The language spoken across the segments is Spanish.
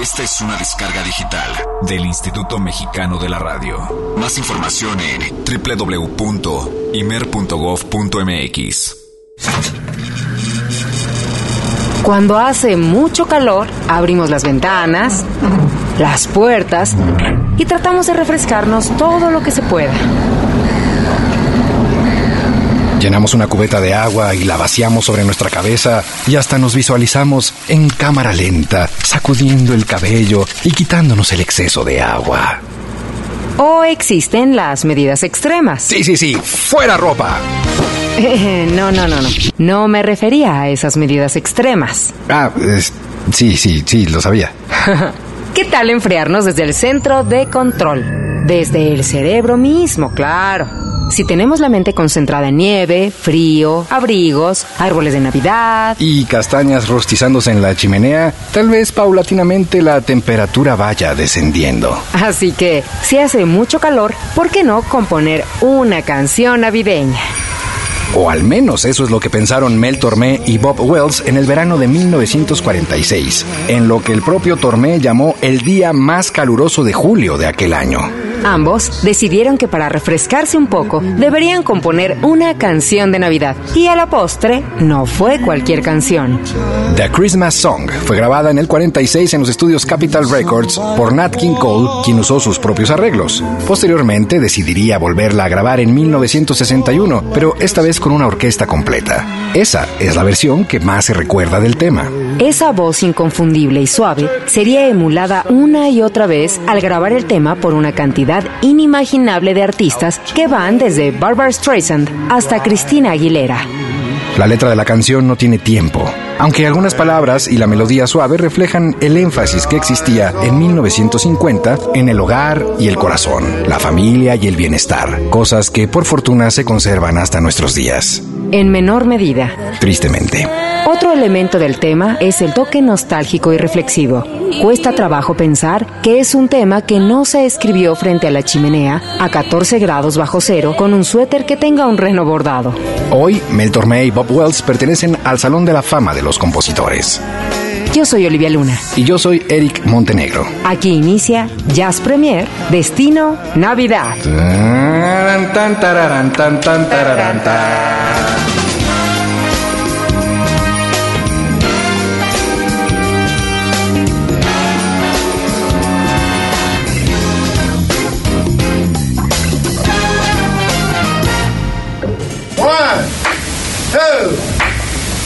Esta es una descarga digital del Instituto Mexicano de la Radio. Más información en www.imer.gov.mx. Cuando hace mucho calor, abrimos las ventanas, las puertas y tratamos de refrescarnos todo lo que se pueda. Llenamos una cubeta de agua y la vaciamos sobre nuestra cabeza y hasta nos visualizamos en cámara lenta, sacudiendo el cabello y quitándonos el exceso de agua. O existen las medidas extremas. Sí, sí, sí, fuera ropa. no, no, no, no. No me refería a esas medidas extremas. Ah, sí, sí, sí, lo sabía. ¿Qué tal enfriarnos desde el centro de control? Desde el cerebro mismo, claro. Si tenemos la mente concentrada en nieve, frío, abrigos, árboles de Navidad y castañas rostizándose en la chimenea, tal vez paulatinamente la temperatura vaya descendiendo. Así que, si hace mucho calor, ¿por qué no componer una canción navideña? O al menos eso es lo que pensaron Mel Tormé y Bob Wells en el verano de 1946, en lo que el propio Tormé llamó el día más caluroso de julio de aquel año. Ambos decidieron que para refrescarse un poco deberían componer una canción de Navidad. Y a la postre, no fue cualquier canción. The Christmas Song fue grabada en el 46 en los estudios Capitol Records por Nat King Cole, quien usó sus propios arreglos. Posteriormente decidiría volverla a grabar en 1961, pero esta vez con una orquesta completa. Esa es la versión que más se recuerda del tema. Esa voz inconfundible y suave sería emulada una y otra vez al grabar el tema por una cantidad inimaginable de artistas que van desde Barbara Streisand hasta Cristina Aguilera. La letra de la canción no tiene tiempo, aunque algunas palabras y la melodía suave reflejan el énfasis que existía en 1950 en el hogar y el corazón, la familia y el bienestar, cosas que por fortuna se conservan hasta nuestros días. En menor medida. Tristemente. Otro elemento del tema es el toque nostálgico y reflexivo. Cuesta trabajo pensar que es un tema que no se escribió frente a la chimenea a 14 grados bajo cero con un suéter que tenga un reno bordado. Hoy, Mel Tormé y Bob Wells pertenecen al Salón de la Fama de los Compositores. Yo soy Olivia Luna. Y yo soy Eric Montenegro. Aquí inicia Jazz Premier, Destino Navidad.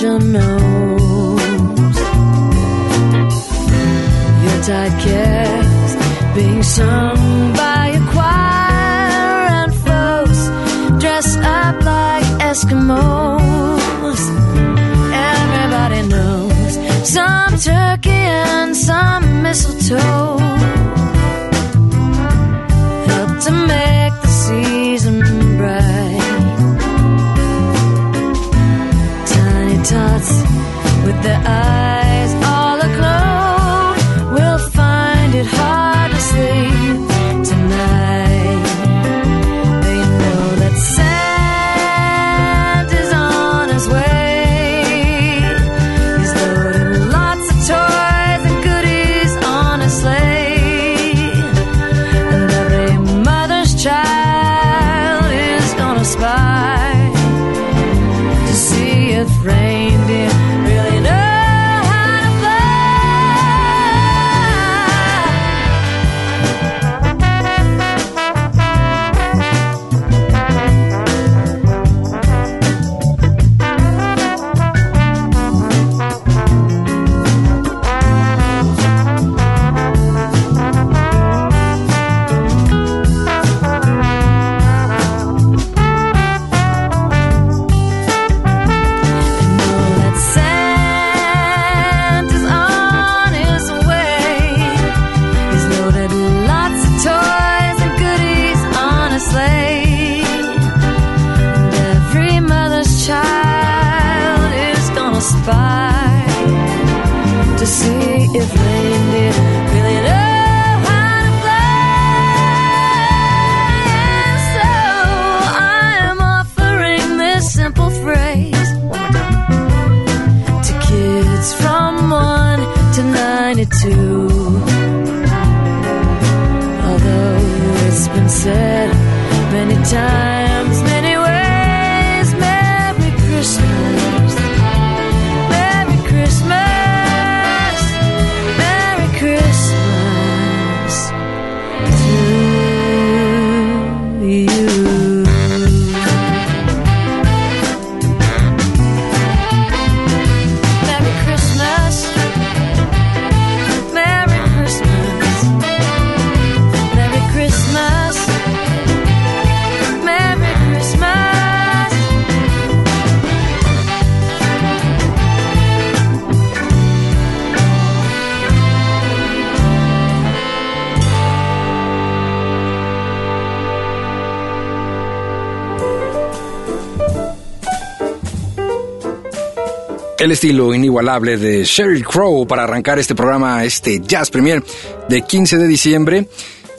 Your nose. Your tight cares being sung by a choir and folks dressed up like Eskimos. Everybody knows some turkey and some mistletoe with the eyes us to see if Lindy really this simple phrase to kids from 1 to 92. Although it's been said many times. El estilo inigualable de Sheryl Crow para arrancar este programa, este Jazz Premier de 15 de diciembre,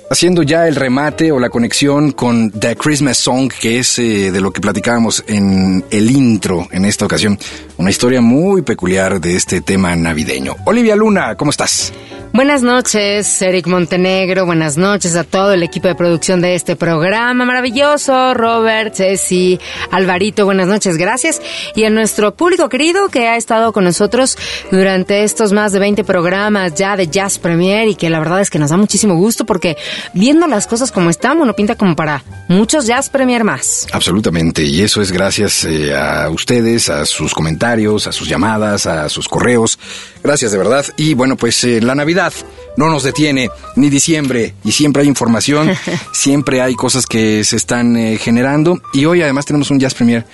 haciendo ya el remate o la conexión con The Christmas Song, que es eh, de lo que platicábamos en el intro en esta ocasión. Una historia muy peculiar de este tema navideño. Olivia Luna, ¿cómo estás? Buenas noches, Eric Montenegro. Buenas noches a todo el equipo de producción de este programa maravilloso. Robert, Ceci, Alvarito, buenas noches, gracias. Y a nuestro público querido que ha estado con nosotros durante estos más de 20 programas ya de Jazz Premier y que la verdad es que nos da muchísimo gusto porque viendo las cosas como están, uno pinta como para muchos Jazz Premier más. Absolutamente, y eso es gracias eh, a ustedes, a sus comentarios, a sus llamadas, a sus correos. Gracias de verdad. Y bueno, pues eh, la Navidad no nos detiene, ni diciembre, y siempre hay información, siempre hay cosas que se están eh, generando. Y hoy además tenemos un Jazz Premier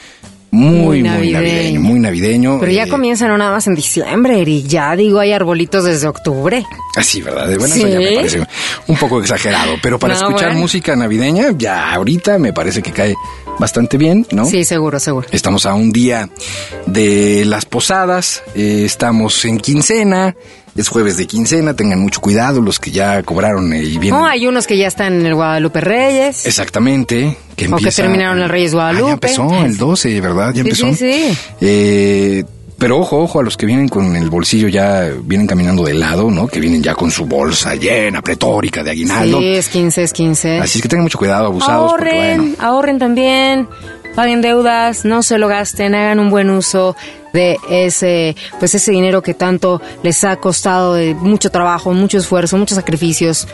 muy, Muy muy navideño. muy navideño. Pero ya eh, comienza no nada más en diciembre, Eric. Ya digo, hay arbolitos desde octubre. Así, ¿verdad? Bueno, Sí. eso ya me parece un poco exagerado, pero para No, escuchar bueno. música navideña, ya ahorita me parece que cae bastante bien, ¿no? Sí, seguro, seguro. Estamos a un día de las posadas, eh, estamos en quincena, es jueves de quincena, tengan mucho cuidado los que ya cobraron y vienen. No, hay unos que ya están en el Guadalupe Reyes. Exactamente. Que O que empieza- terminaron el Reyes Ah, Guadalupe. ya empezó el 12, ¿verdad? Ya empezó. sí, sí. Eh, pero ojo, ojo a los que vienen con el bolsillo ya, vienen caminando de lado, ¿no? Que vienen ya con su bolsa llena, pletórica de aguinaldo. Sí, es 15, es 15. Así es que tengan mucho cuidado, abusados, porque ahorren, bueno. ahorren también, paguen deudas, no se lo gasten, hagan un buen uso de ese, pues ese dinero que tanto les ha costado de mucho trabajo, mucho esfuerzo, muchos sacrificios.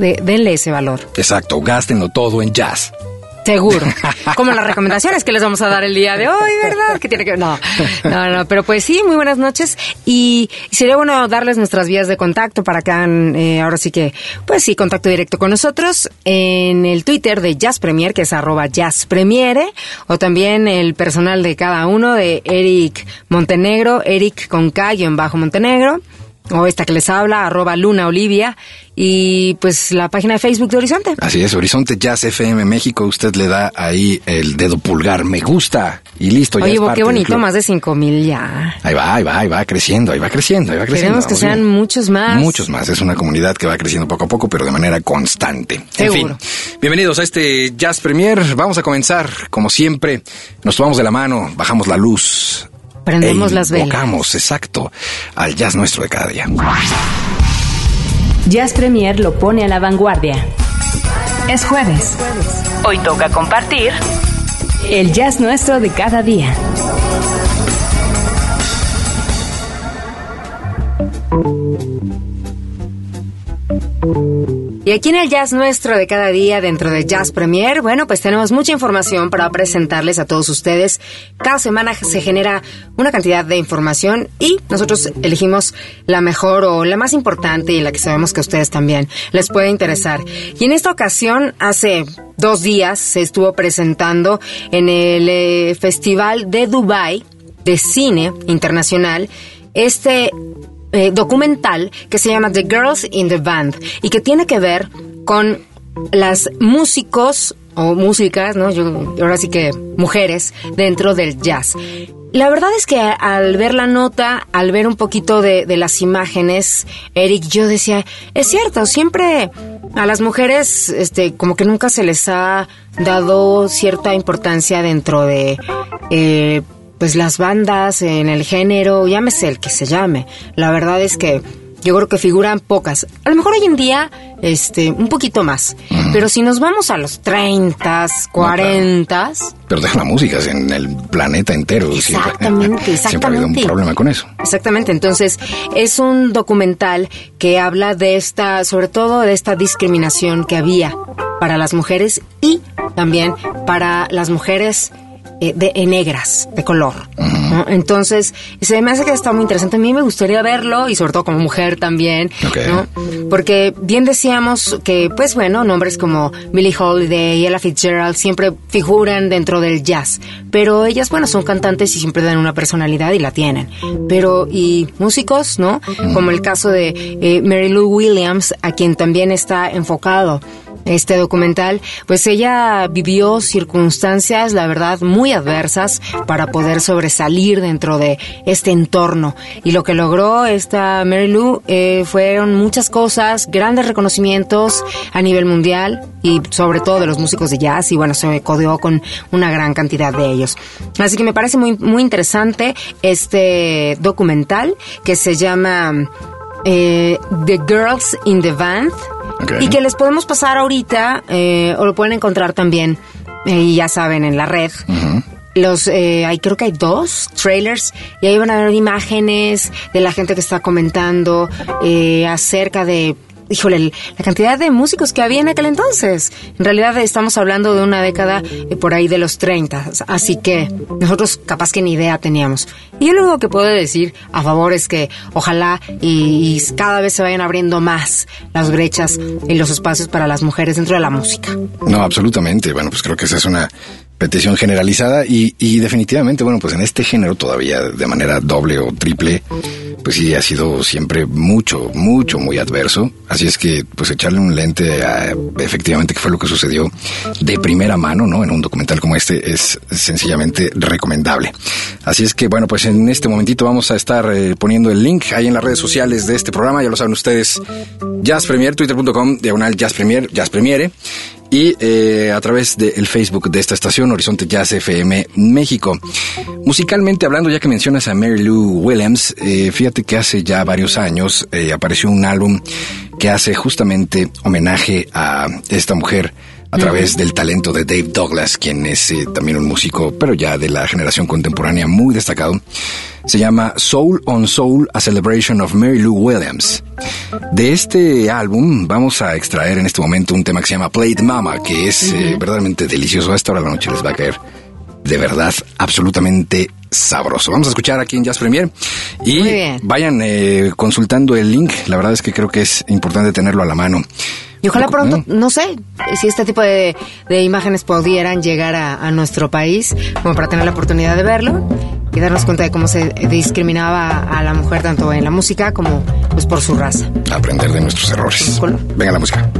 De, denle ese valor. Exacto, gástenlo todo en jazz. Seguro. Como las recomendaciones que les vamos a dar el día de hoy, ¿verdad? Que tiene que no, no, no. Pero pues sí, muy buenas noches y sería bueno darles nuestras vías de contacto para que hagan, eh, ahora sí que, pues sí, contacto directo con nosotros en el Twitter de Jazz Premier, que es arroba Jazz Premiere, o también el personal de cada uno de Eric Montenegro, Eric con K guion bajo Montenegro. O esta que les habla, arroba Luna Olivia, y pues la página de Facebook de Horizonte. Así es, Horizonte Jazz FM México, usted le da ahí el dedo pulgar, me gusta, y listo, ya es parte qué bonito, más de cinco mil ya. Ahí va, ahí va, ahí va creciendo, ahí va creciendo, ahí va creciendo. Queremos que sean bien. muchos más. Muchos más, es una comunidad que va creciendo poco a poco, pero de manera constante. Seguro. En fin, bienvenidos a este Jazz Premier. Vamos a comenzar, como siempre, nos tomamos de la mano, bajamos la luz. Prendemos e las velas. invocamos, exacto, al jazz nuestro de cada día. Jazz Premier lo pone a la vanguardia. Es jueves. Hoy toca compartir el jazz nuestro de cada día. Y aquí en el Jazz Nuestro de cada día dentro de Jazz Premier, bueno, pues tenemos mucha información para presentarles a todos ustedes. Cada semana se genera una cantidad de información y nosotros elegimos la mejor o la más importante y la que sabemos que a ustedes también les puede interesar. Y en esta ocasión, hace dos días, se estuvo presentando en el eh, Festival de Dubai de Cine Internacional este eh, documental que se llama The Girls in the Band y que tiene que ver con las músicos o músicas, ¿no? Yo, ahora sí que mujeres dentro del jazz. La verdad es que al ver la nota, al ver un poquito de, de las imágenes, Eric, yo decía, es cierto, siempre a las mujeres, este, como que nunca se les ha dado cierta importancia dentro de, eh, pues las bandas, en el género, llámese el que se llame. La verdad es que yo creo que figuran pocas. A lo mejor hoy en día, este, un poquito más. Pero si nos vamos a los 30, 40, Pero deja la música en el planeta entero. siempre- Exactamente, Siempre ha habido un exactamente. problema con eso. Exactamente, entonces es un documental que habla de esta, sobre todo de esta discriminación que había para las mujeres y también para las mujeres eh, de eh, negras, de color. ¿no? Entonces, se me hace que está muy interesante. A mí me gustaría verlo y sobre todo como mujer también, Ok. ¿no? Porque bien decíamos que, pues bueno, nombres como Billie Holiday y Ella Fitzgerald siempre figuran dentro del jazz. Pero ellas, bueno, son cantantes y siempre dan una personalidad y la tienen. Pero, y músicos, ¿no? Como el caso de eh, Mary Lou Williams, a quien también está enfocado este documental, pues ella vivió circunstancias, la verdad, muy adversas para poder sobresalir dentro de este entorno. Y lo que logró esta Mary Lou eh, fueron muchas cosas, grandes reconocimientos a nivel mundial y sobre todo de los músicos de jazz y bueno, se codeó con una gran cantidad de ellos. Así que me parece muy, muy interesante este documental que se llama eh, The Girls in the Band Ok. y que les podemos pasar ahorita eh, o lo pueden encontrar también eh, y ya saben en la red. Los eh, hay creo que hay dos trailers y ahí van a ver imágenes de la gente que está comentando eh, acerca de híjole la cantidad de músicos que había en aquel entonces. En realidad estamos hablando de una década eh, por ahí de los 30 así que nosotros capaz que ni idea teníamos. Y lo único que puedo decir a favor es que ojalá y, y cada vez se vayan abriendo más las brechas y los espacios para las mujeres dentro de la música. No, absolutamente. Bueno, pues creo que esa es una petición generalizada y, y definitivamente, bueno, pues en este género todavía de manera doble o triple, pues sí ha sido siempre mucho, mucho, muy adverso. Así es que, pues echarle un lente a efectivamente qué fue lo que sucedió de primera mano, ¿no? En un documental como este es sencillamente recomendable. Así es que, bueno, pues en este momentito vamos a estar eh, poniendo el link ahí en las redes sociales de este programa, ya lo saben ustedes, Jazz Premier, twitter.com, diagonal Jazz Premier, Jazz Premiere y eh, a través del Facebook de esta estación, Horizonte Jazz FM México. Musicalmente hablando, ya que mencionas a Mary Lou Williams, eh, fíjate que hace ya varios años eh, apareció un álbum que hace justamente homenaje a esta mujer a través del talento de Dave Douglas, quien es eh, también un músico, pero ya de la generación contemporánea muy destacado. Se llama Soul on Soul, a Celebration of Mary Lou Williams. De este álbum vamos a extraer en este momento un tema que se llama Plate Mama, que es eh, verdaderamente delicioso. A esta hora de la noche les va a caer de verdad absolutamente sabroso. Vamos a escuchar aquí en Jazz Premier y vayan eh, consultando el link. La verdad es que creo que es importante tenerlo a la mano. Y ojalá pronto, ¿no? no sé, si este tipo de, de imágenes pudieran llegar a, a nuestro país, como para tener la oportunidad de verlo y darnos cuenta de cómo se discriminaba a la mujer tanto en la música como pues por su raza. Aprender de nuestros errores. Venga la música.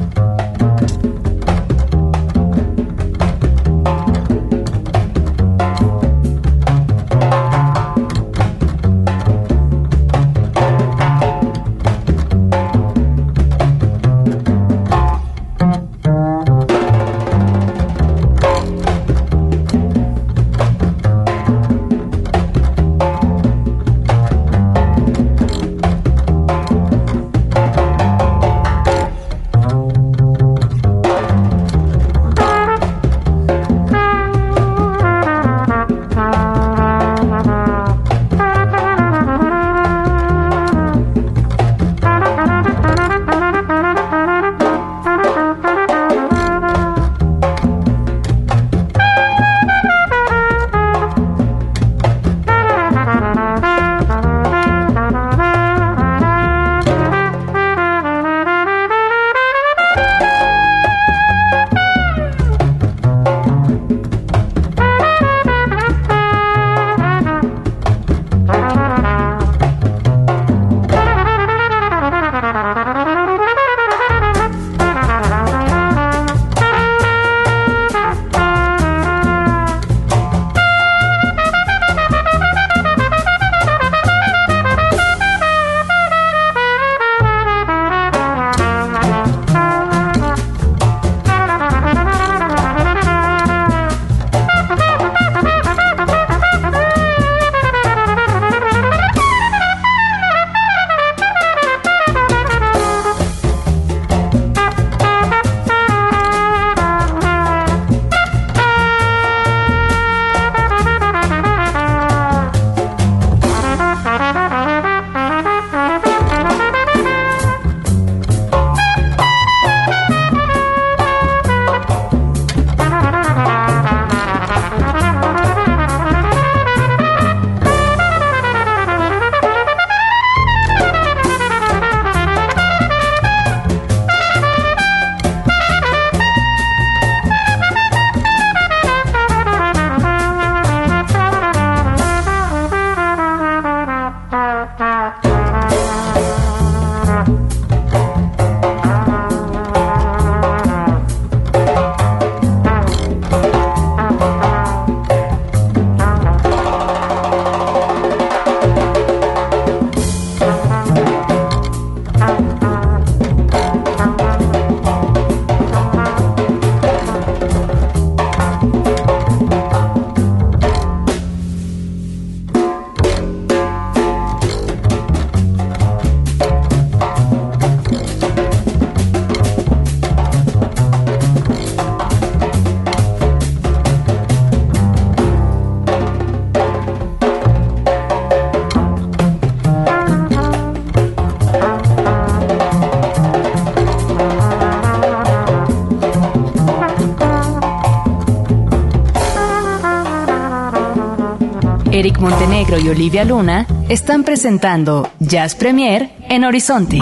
Eric Montenegro y Olivia Luna están presentando Jazz Premier en Horizonte.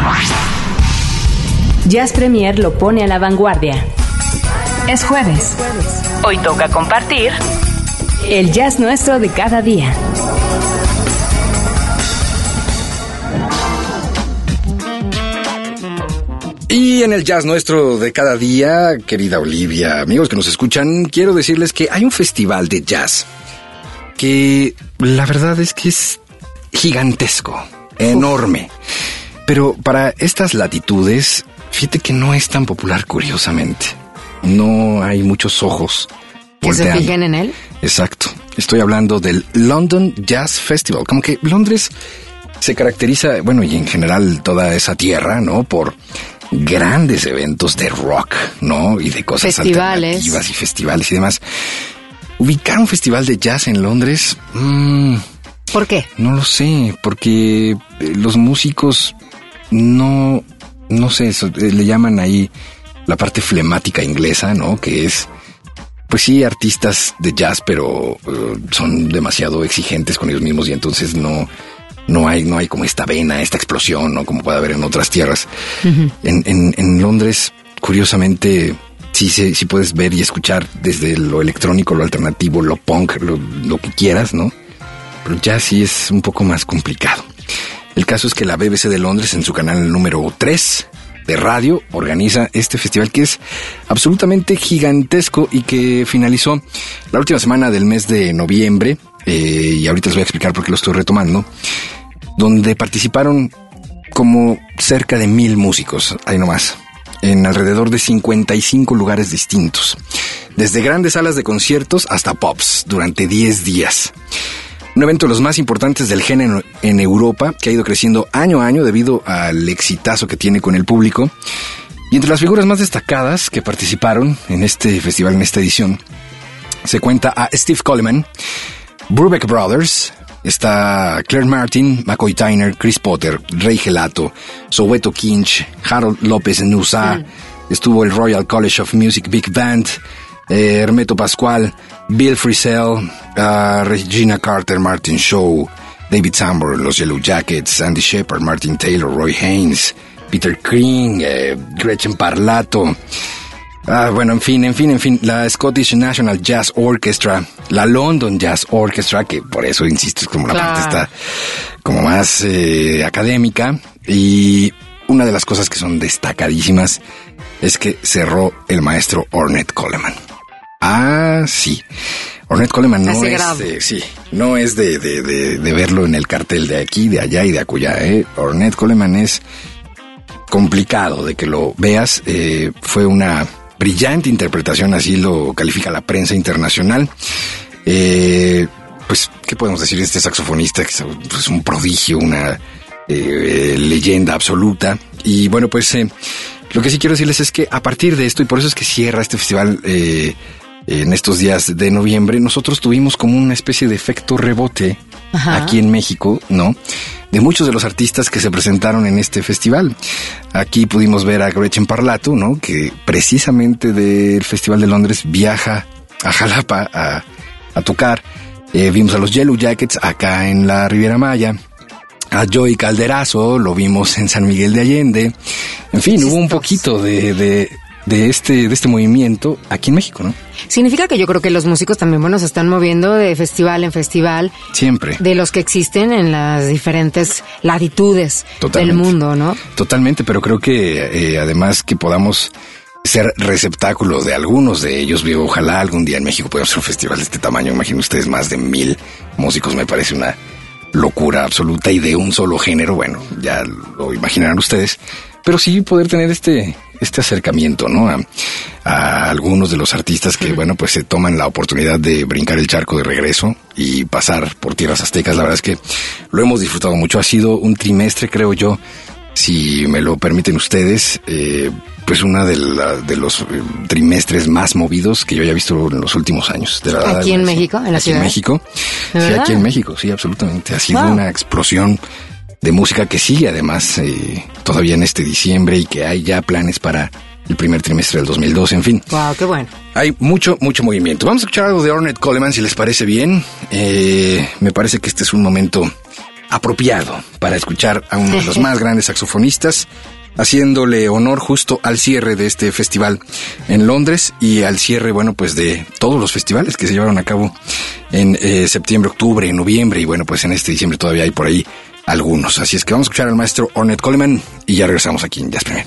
Jazz Premier lo pone a la vanguardia. Es jueves. Hoy toca compartir el jazz nuestro de cada día. Y en el jazz nuestro de cada día, querida Olivia, amigos que nos escuchan, quiero decirles que hay un festival de jazz que la verdad es que es gigantesco, enorme. Pero para estas latitudes, fíjate que no es tan popular curiosamente. No hay muchos ojos. Que se fijen en él. Exacto. Estoy hablando del London Jazz Festival. Como que Londres se caracteriza, bueno, y en general toda esa tierra, ¿no? Por grandes eventos de rock, ¿no? Y de cosas Festivales. alternativas y festivales y demás. Ubicar un festival de jazz en Londres, mm, ¿Por qué? no lo sé, porque eh, los músicos no, no sé, eso, eh, le llaman ahí la parte flemática inglesa, ¿no? Que es, pues sí, artistas de jazz, pero eh, son demasiado exigentes con ellos mismos y entonces no, no hay, no hay como esta vena, esta explosión, ¿no? Como puede haber en otras tierras. en, en, en Londres, curiosamente, sí, se- sí puedes ver y escuchar desde lo electrónico, lo alternativo, lo punk, lo, lo que quieras, ¿no? Pero ya sí es un poco más complicado. El caso es que la BBC de Londres, en su canal número 3 de radio, organiza este festival que es absolutamente gigantesco y que finalizó la última semana del mes de noviembre. eh, y ahorita les voy a explicar por qué lo estoy retomando. Donde participaron como cerca de mil músicos, ahí nomás, en alrededor de 55 lugares distintos, desde grandes salas de conciertos hasta pops, durante 10 días. Un evento de los más importantes del género en Europa, que ha ido creciendo año a año debido al exitazo que tiene con el público. Y entre las figuras más destacadas que participaron en este festival, en esta edición, se cuenta a Steve Coleman, Brubeck Brothers, está Claire Martin, McCoy Tyner, Chris Potter, Ray Gelato, Soweto Kinch, Harold López Nusa, estuvo el Royal College of Music Big Band, eh, Hermeto Pascual, Bill Frisell, ah, Regina Carter, Martin Shaw, David Sambor, los Yellow Jackets, Andy Shepard, Martin Taylor, Roy Haynes, Peter King, eh, Gretchen Parlato, Ah, bueno, en fin, en fin, en fin, la Scottish National Jazz Orchestra, la London Jazz Orchestra, que por eso insisto, es como la Claro. parte está como más eh, académica. Y una de las cosas que son destacadísimas es que cerró el maestro Ornette Coleman. Ah, sí. Ornette Coleman no es, de- sí, no es de, de, de, de verlo en el cartel de aquí, de allá y de acullá. ¿eh? Ornette Coleman es complicado de que lo veas. eh, fue una brillante interpretación, así lo califica la prensa internacional. Eh, pues, ¿qué podemos decir de este saxofonista? Que es pues, un prodigio, una eh, leyenda absoluta. Y bueno, pues eh, lo que sí quiero decirles es que a partir de esto, y por eso es que cierra este festival eh, en estos días de noviembre, nosotros tuvimos como una especie de efecto rebote Ajá. aquí en México, ¿no? De muchos de los artistas que se presentaron en este festival. Aquí pudimos ver a Gretchen Parlato, ¿no? Que precisamente del Festival de Londres viaja a Jalapa a, a tocar. Eh, vimos a los Yellow Jackets acá en la Riviera Maya. A Joey Calderazo, lo vimos en San Miguel de Allende. En fin, hubo un poquito de, de, de este, de este movimiento aquí en México, ¿no? Significa que yo creo que los músicos también, bueno, se están moviendo de festival en festival, Siempre. de los que existen en las diferentes latitudes Totalmente. del mundo, ¿no? Totalmente, pero creo que eh, además que podamos ser receptáculo de algunos de ellos, digo, ojalá algún día en México podamos hacer un festival de este tamaño, imaginen ustedes más de mil músicos, me parece una locura absoluta y de un solo género, bueno, ya lo imaginarán ustedes, pero sí poder tener este este acercamiento, ¿no? A, a algunos de los artistas que, bueno, pues se toman la oportunidad de brincar el charco de regreso y pasar por tierras aztecas. La verdad es que lo hemos disfrutado mucho. Ha sido un trimestre, creo yo, si me lo permiten ustedes, eh, pues una de, la- de los eh, trimestres más movidos que yo haya visto en los últimos años. De verdad, ¿Aquí en. México? ¿En la Aquí ciudad? en México. ¿De Sí, aquí en México, sí, absolutamente. Ha sido Wow. una explosión de música que sigue además eh, todavía en este diciembre y que hay ya planes para el primer trimestre del 2012, en fin. Wow, qué bueno. Hay mucho, mucho movimiento. Vamos a escuchar algo de Ornette Coleman, si les parece bien. Eh, me parece que este es un momento apropiado para escuchar a uno de los más grandes saxofonistas, haciéndole honor justo al cierre de este festival en Londres y al cierre, bueno, pues de todos los festivales que se llevaron a cabo en eh, septiembre, octubre, noviembre y bueno, pues en este diciembre todavía hay por ahí algunos. Así es que vamos a escuchar al maestro Ornette Coleman y ya regresamos aquí en Jazz Premier.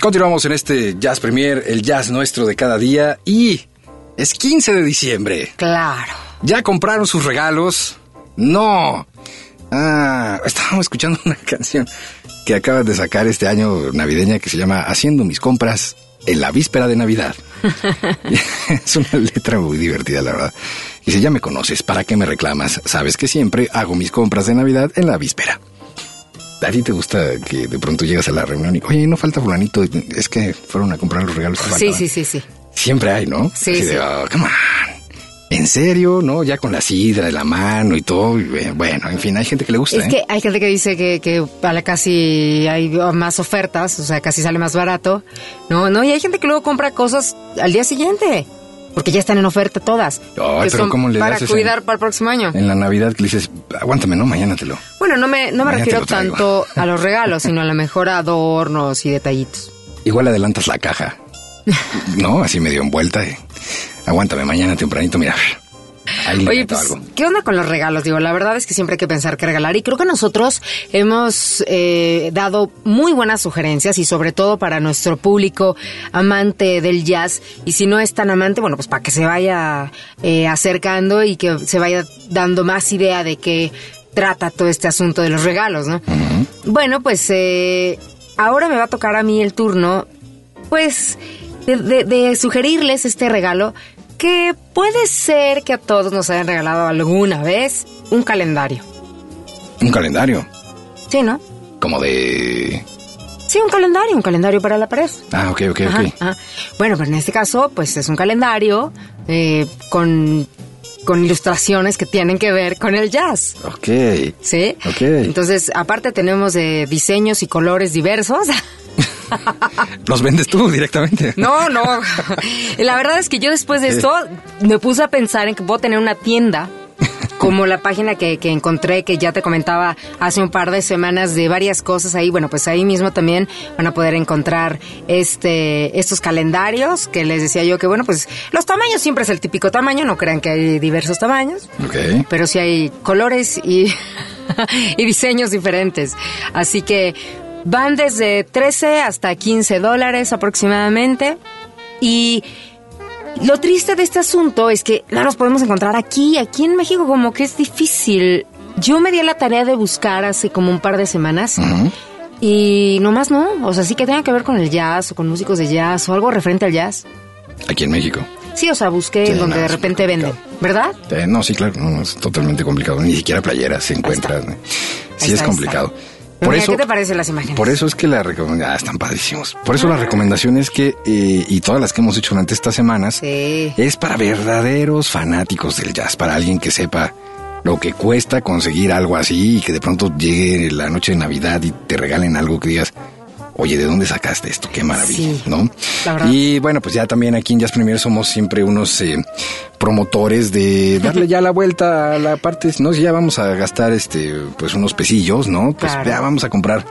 Continuamos en este Jazz Premier, el jazz nuestro de cada día y es 15 de diciembre. Claro. ¿Ya compraron sus regalos? No. Ah, estábamos escuchando una canción que acaban de sacar este año navideña que se llama Haciendo mis compras en la víspera de Navidad. es una letra muy divertida, la verdad. Dice, ya me conoces, ¿para qué me reclamas? Sabes que siempre hago mis compras de Navidad en la víspera. ¿A ti te gusta que de pronto llegas a la reunión y, oye, no falta fulanito, es que fueron a comprar los regalos? que Sí, faltaban"? sí, sí, sí. Siempre hay, ¿no? Sí, Así sí. de, "Oh, come on. ¿En serio? ¿No? Ya con la sidra de la mano y todo. y, Bueno, en fin, hay gente que le gusta, Es ¿eh? que hay gente que dice que, que a la casi hay más ofertas, o sea, casi sale más barato. No, no, y hay gente que luego compra cosas al día siguiente, porque ya están en oferta todas. Ay, que pero son ¿cómo le Para cuidar en- para el próximo año. En la Navidad que le dices, aguántame, ¿no? Mañana te lo... Bueno, no me, no me refiero tanto a los regalos, sino a lo mejor a adornos y detallitos. Igual adelantas la caja. ¿No? Así medio envuelta. y, aguántame, mañana tempranito, mira. Ahí Oye, pues, algo. ¿qué onda con los regalos? Digo, la verdad es que siempre hay que pensar qué regalar y creo que nosotros hemos eh, dado muy buenas sugerencias y sobre todo para nuestro público amante del jazz y si no es tan amante, bueno, pues para que se vaya eh, acercando y que se vaya dando más idea de qué trata todo este asunto de los regalos, ¿no? Bueno, pues eh, ahora me va a tocar a mí el turno, pues, de, de- de sugerirles este regalo que puede ser que a todos nos hayan regalado alguna vez un calendario. Un calendario. Sí, ¿no? Como de... Sí, un calendario, un calendario para la pared. Ah, ok, ok, Ajá, ok. ajá. Bueno, pero en este caso, pues es un calendario eh, con, con ilustraciones que tienen que ver con el jazz. Ok. ¿Sí? Ok. Entonces, aparte tenemos eh, diseños y colores diversos. ¿Los vendes tú directamente? No, no. La verdad es que yo después de esto me puse a pensar en que puedo tener una tienda como la página que, que encontré que ya te comentaba hace un par de semanas de varias cosas ahí. Bueno, pues ahí mismo también van a poder encontrar este estos calendarios que les decía yo que bueno, pues los tamaños siempre es el típico tamaño, no crean que hay diversos tamaños Ok. pero sí hay colores y, y diseños diferentes. Así que van desde 13 hasta 15 dólares aproximadamente. Y lo triste de este asunto es que no los podemos encontrar aquí, aquí en México como que es difícil. Yo me di a la tarea de buscar hace como un par de semanas. Y nomás no, o sea, sí que tenga que ver con el jazz o con músicos de jazz o algo referente al jazz. Aquí en México. Sí, o sea, busqué Sí, en donde no, de repente complicado. ¿verdad? Eh, no, sí, claro, no, no, es totalmente complicado. Ni siquiera playeras se encuentran. Sí, es complicado. está. Por Mira, eso, ¿Qué te parecen las imágenes? por eso es que la recomendación, ah, están padrísimos. Por eso la recomendación es que, eh, y todas las que hemos hecho durante estas semanas, Sí. es para verdaderos fanáticos del jazz, para alguien que sepa lo que cuesta conseguir algo así y que de pronto llegue la noche de Navidad y te regalen algo que digas, oye, ¿de dónde sacaste esto? Qué maravilla, Sí, ¿no? Y bueno, pues ya también aquí en Jazz Premier somos siempre unos eh, promotores de darle ya la vuelta a la parte, no si ya vamos a gastar este pues unos pesillos, ¿no? Pues Claro. ya vamos a comprar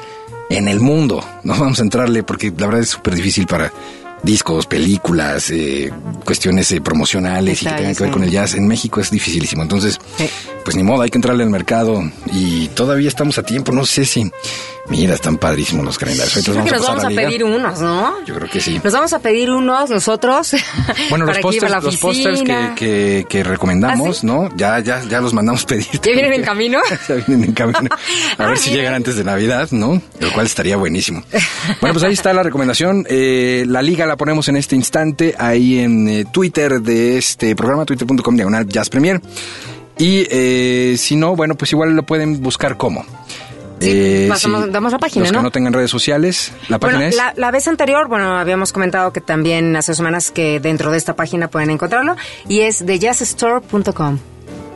en el mundo, no vamos a entrarle porque la verdad es súper difícil para discos, películas, eh, cuestiones eh, promocionales y que tengan que ver con el jazz. En México es dificilísimo. Entonces, Sí. pues ni modo, hay que entrarle al mercado y todavía estamos a tiempo. No sé si. Mira, están padrísimos los calendarios. Yo creo que nos pasar vamos a liga. pedir unos, ¿no? Yo creo que sí. Nos vamos a pedir unos nosotros. Bueno, los que a pósters, los pósters que, oficina. que, que recomendamos, ¿Ah, sí? ¿no? Ya, ya, ya los mandamos pedir. ¿Ya vienen en camino? ya vienen en camino. A Ah, ver si mira. llegan antes de Navidad, ¿no? Lo cual estaría buenísimo. Bueno, pues ahí está la recomendación. Eh, la liga la ponemos en este instante ahí en eh, Twitter de este programa, twitter.com diagonal Jazz Premier. Y eh, si no, bueno, pues igual lo pueden buscar como. Sí, pasamos- damos la página, los ¿no? que no tengan redes sociales, la página Bueno, es... la, la vez anterior, bueno, habíamos comentado que también hace semanas que dentro de esta página pueden encontrarlo y es de jazzstore.com.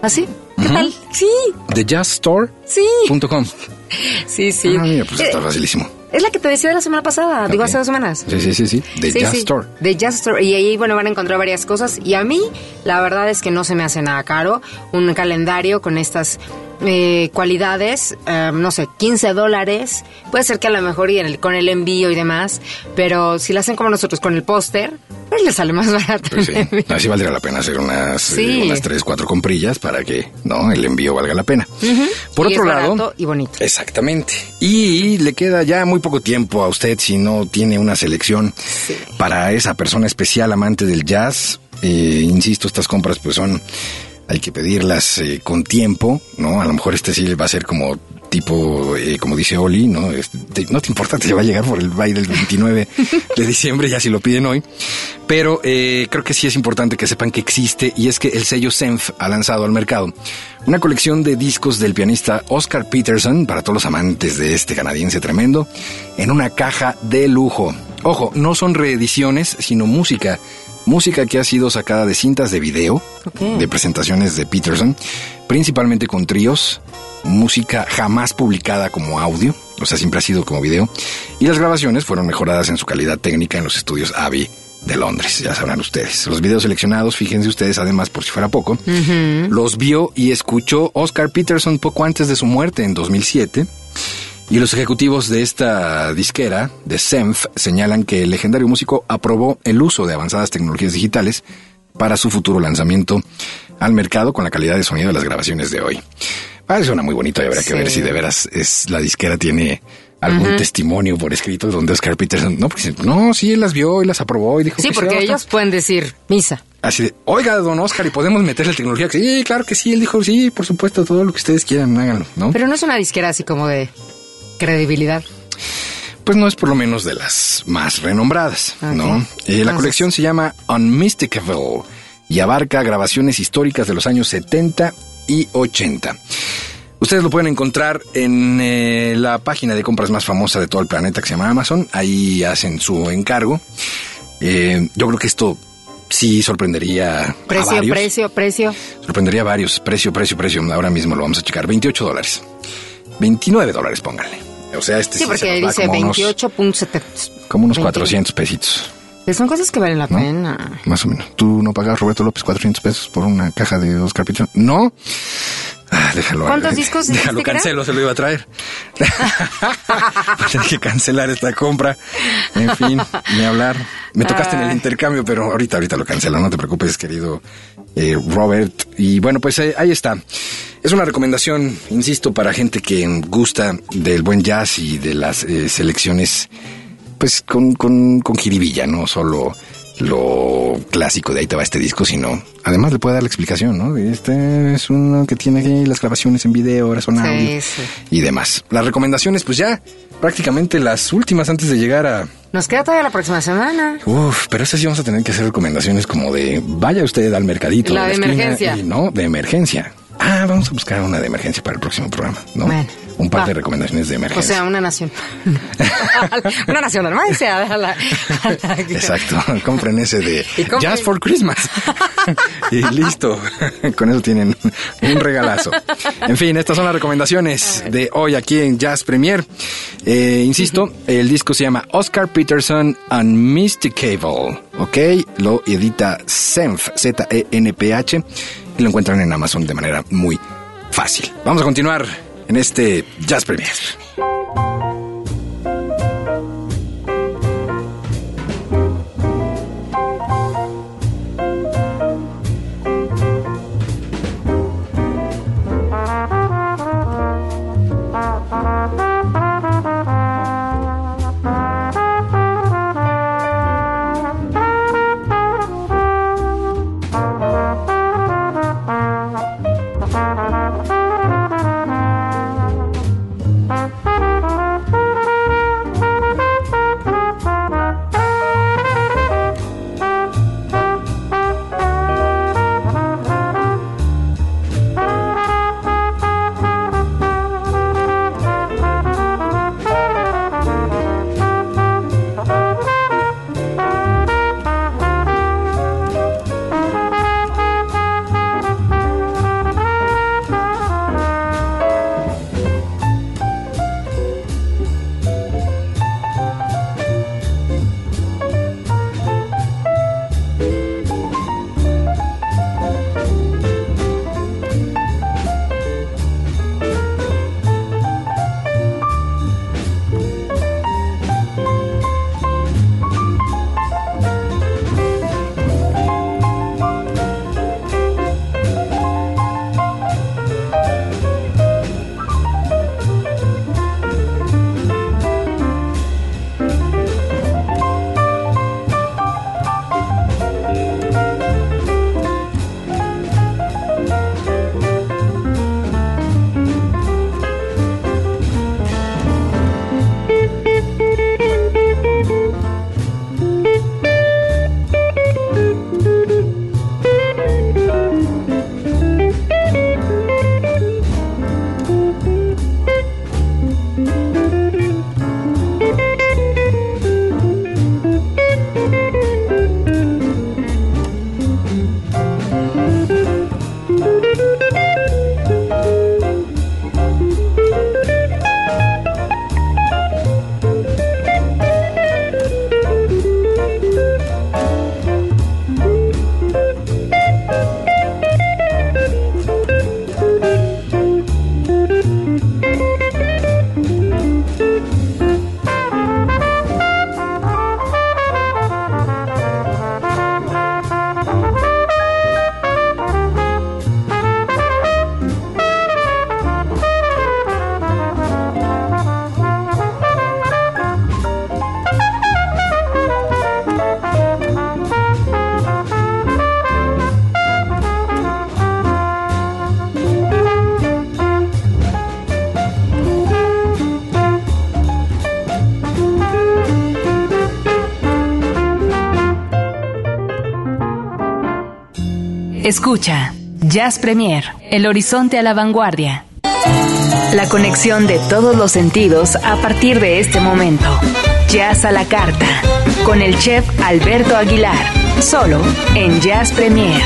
¿Así? ¿Qué tal? Sí, TheJazzStore.com. sí. Sí, sí. Ah, mira, pues Eh, está facilísimo. Es la que te decía la semana pasada, digo hace dos semanas. Sí, sí, sí, sí. The Sí, Jazz sí, Store. The Jazz Store. Y ahí, bueno, van a encontrar varias cosas. Y a mí, la verdad es que no se me hace nada caro. Un calendario con estas eh, cualidades, eh, no sé, 15 dólares. Puede ser que a lo mejor y el- con el envío y demás. Pero si lo hacen como nosotros con el póster, pues les sale más barato. Pues sí, así valdría la pena hacer unas, Sí. eh, unas tres, cuatro comprillas para que no el envío valga la pena. Por Y otro es lado, y bonito. exactamente. Y le queda ya muy poco tiempo a usted si no tiene una selección para esa persona especial amante del jazz. Eh, insisto, estas compras pues son hay que pedirlas eh, con tiempo, ¿no? A lo mejor este sí va a ser como tipo, eh, como dice Oli, ¿no? Este, no te importa, te va a llegar por el baile del 29 de diciembre, ya si lo piden hoy. Pero eh, creo que sí es importante que sepan que existe y es que el sello Senf ha lanzado al mercado una colección de discos del pianista Oscar Peterson para todos los amantes de este canadiense tremendo en una caja de lujo. Ojo, no son reediciones, sino música. Música que ha sido sacada de cintas de video, de presentaciones de Peterson, principalmente con tríos, música jamás publicada como audio, o sea, siempre ha sido como video, y las grabaciones fueron mejoradas en su calidad técnica en los estudios Abbey de Londres, ya sabrán ustedes. Los videos seleccionados, fíjense ustedes, además, por si fuera poco, los vio y escuchó Oscar Peterson poco antes de su muerte en 2007. Y los ejecutivos de esta disquera, de Senf, señalan que el legendario músico aprobó el uso de avanzadas tecnologías digitales para su futuro lanzamiento al mercado con la calidad de sonido de las grabaciones de hoy. Ah, suena muy bonito y habrá que ver si de veras es la disquera tiene algún testimonio por escrito donde Oscar Peterson, no, porque no, sí, él las vio y las aprobó y dijo Sí, que porque ellos pueden decir misa. Así de, oiga, don Oscar, ¿y podemos meterle tecnología? Sí, claro que sí. Él dijo, sí, por supuesto, todo lo que ustedes quieran, háganlo, ¿no? Pero no es una disquera así como de credibilidad. pues no es por lo menos de las más renombradas, Ok. ¿no? Eh, la Entonces- colección se llama Unmistakable y abarca grabaciones históricas de los años 70 y 80. Ustedes lo pueden encontrar en eh, la página de compras más famosa de todo el planeta que se llama Amazon. Ahí hacen su encargo. Eh, yo creo que esto sí sorprendería a Precio, varios. precio, precio. Sorprendería a varios. Precio, precio, precio. Ahora mismo lo vamos a checar. 28 dólares. 29 dólares, pónganle. O sea, este Sí, sí porque dice como unos- 28.7. Como unos 20. 400 pesitos. Son cosas que valen la ¿no? pena. Más o menos. ¿Tú no pagas, Roberto López, 400 pesos por una caja de Oscar Peterson? ¿No? Ah, déjalo. ¿Cuántos discos Déjalo, era? cancelo, se lo iba a traer. Tengo que cancelar esta compra. En fin, ni hablar. Me tocaste en el intercambio, pero ahorita, ahorita lo cancelo. No te preocupes, querido eh, Robert. Y bueno, pues eh, ahí está. Es una recomendación, insisto, para gente que gusta del buen jazz y de las eh, selecciones pues con, con, con jiribilla, no solo lo clásico de ahí te va este disco, sino además le puede dar la explicación, ¿no? Este es uno que tiene aquí las grabaciones en video, ahora son audio sí. y demás. Las recomendaciones, pues ya prácticamente las últimas antes de llegar a... Nos queda todavía la próxima semana. Uf, pero esas sí vamos a tener que hacer recomendaciones como de vaya usted al mercadito. La de esquina emergencia. y no, de emergencia. Ah, vamos a buscar una de emergencia para el próximo programa, ¿no? Bueno, Un par va. de recomendaciones de O emergencia. sea, una nación. una nación normal. sea, a la- Exacto, compren ese de compren- Just for Christmas. y listo, con eso tienen un regalazo. En fin, estas son las recomendaciones de hoy aquí en Jazz Premier. Eh, insisto, el disco se llama Oscar Peterson Unmistakable, ¿ok? Lo edita Senf, Z-E-N-P-H, lo encuentran en Amazon de manera muy fácil. Vamos a continuar en este Jazz Premier. Escucha, Jazz Premier, el horizonte a la vanguardia. La conexión de todos los sentidos a partir de este momento. Jazz a la carta, con el chef Alberto Aguilar, solo en Jazz Premier.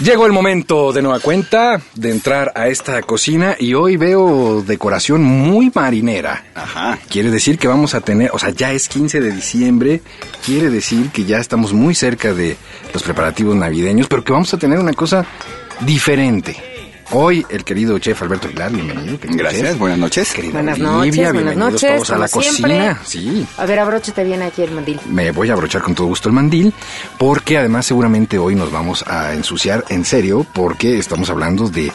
Llegó el momento de nueva cuenta de entrar a esta cocina y hoy veo decoración muy marinera. Ajá. Quiere decir que vamos a tener, o sea, ya es 15 de diciembre, quiere decir que ya estamos muy cerca de los preparativos navideños, pero que vamos a tener una cosa diferente. Hoy el querido chef Alberto Aguilar, bienvenido. querido Gracias, chef. buenas noches. Querida Buenas Olivia, noches, buenas bienvenidos noches. todos a la cocina. Sí. A ver, abróchate bien aquí el mandil. Me voy a abrochar con todo gusto el mandil, porque además seguramente hoy nos vamos a ensuciar en serio, porque estamos hablando de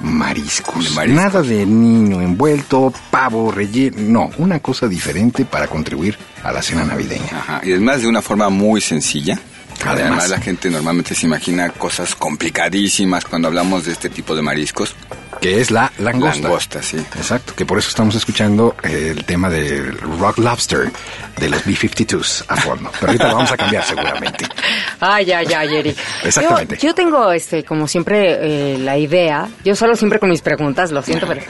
mariscos. Nada de niño envuelto, pavo, relleno. No, una cosa diferente para contribuir a la cena navideña. Ajá. Y además de una forma muy sencilla. Además. Además, la gente normalmente se imagina cosas complicadísimas cuando hablamos de este tipo de mariscos. Que es la langosta. Langosta, sí. Exacto, que por eso estamos escuchando eh, el tema del Rock Lobster de los B-52s a fondo. Pero ahorita lo vamos a cambiar seguramente. Ay, ay, ay, Eric. Exactamente. Yo, yo tengo, este, como siempre, eh, la idea, yo solo siempre con mis preguntas, lo siento, pero,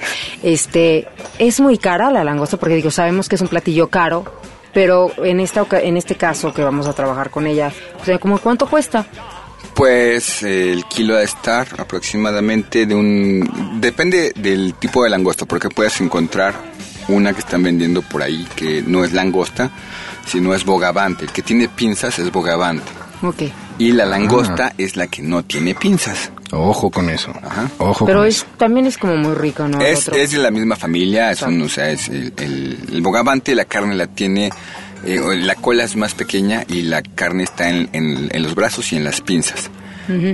este, es muy cara la langosta porque digo, sabemos que es un platillo caro, pero en esta, en este caso que vamos a trabajar con ella, o sea, como cuánto cuesta? Pues el kilo de estar aproximadamente de un... Depende del tipo de langosta, porque puedes encontrar una que están vendiendo por ahí que no es langosta, sino es bogavante. El que tiene pinzas es bogavante. Ok. Y la langosta es la que no tiene pinzas. Ojo con eso. Ajá. Ojo Pero con es, también es como muy rico, ¿no? Es, es de la misma familia, es un, o sea, es el, el, el bogavante, la carne la tiene, eh, la cola es más pequeña y la carne está en, en- en los brazos y en las pinzas.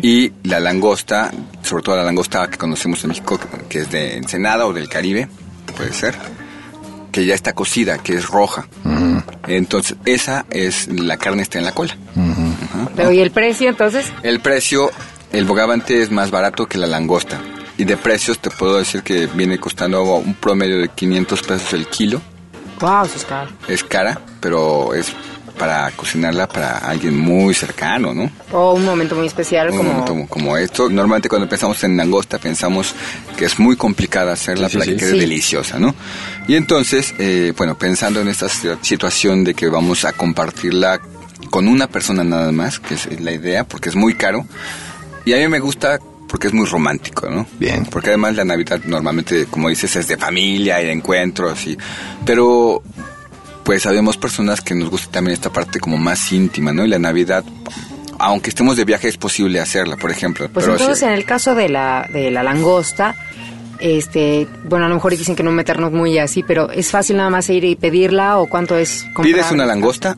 Y la langosta, sobre todo la langosta que conocemos en México, que es de Ensenada o del Caribe, puede ser, que ya está cocida, que es roja. Entonces, esa es, la carne está en la cola. Pero ¿y el precio entonces? El precio, el bogavante es más barato que la langosta. Y de precios te puedo decir que viene costando un promedio de 500 pesos el kilo. Wow, eso es caro. Es cara, pero es para cocinarla para alguien muy cercano, ¿no? O un momento muy especial Un como... momento como, esto. Normalmente cuando pensamos en langosta pensamos que es muy complicada hacerla Sí, para sí. que quede Sí. deliciosa, ¿no? Y entonces, eh, bueno, pensando en esta si- situación de que vamos a compartirla con una persona nada más, que es la idea, porque es muy caro. Y a mí me gusta porque es muy romántico, ¿no? Bien. Porque además la Navidad normalmente, como dices, es de familia y de encuentros, y, pero pues sabemos personas que nos gusta también esta parte como más íntima, ¿no? Y la Navidad, aunque estemos de viaje, es posible hacerla, por ejemplo. Pues pero entonces en el caso de la, de la langosta, este, bueno, a lo mejor dicen que no meternos muy así, pero es fácil nada más ir y pedirla o cuánto es comprar? pides una langosta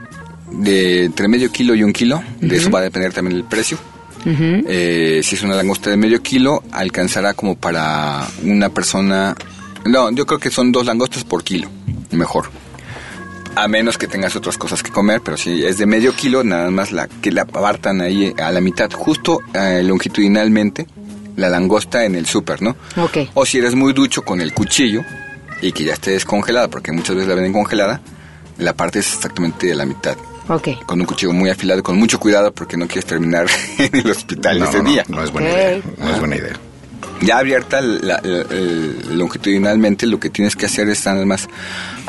de entre medio kilo y un kilo, de eso va a depender también el precio. Eh, si es una langosta de medio kilo, alcanzará como para una persona... No, yo creo que son dos langostas por kilo, mejor. A menos que tengas otras cosas que comer, pero si es de medio kilo, nada más la que la apartan ahí a la mitad, justo eh, longitudinalmente, la langosta en el súper, ¿no? Ok. O si eres muy ducho con el cuchillo y que ya esté descongelada, porque muchas veces la venden congelada, la partes exactamente de la mitad. Ok. Con un cuchillo muy afilado, con mucho cuidado, porque no quieres terminar en el hospital No, ese no, día. no es buena idea. No es buena idea. Ya abierta la- la- el- longitudinalmente, lo que tienes que hacer es nada más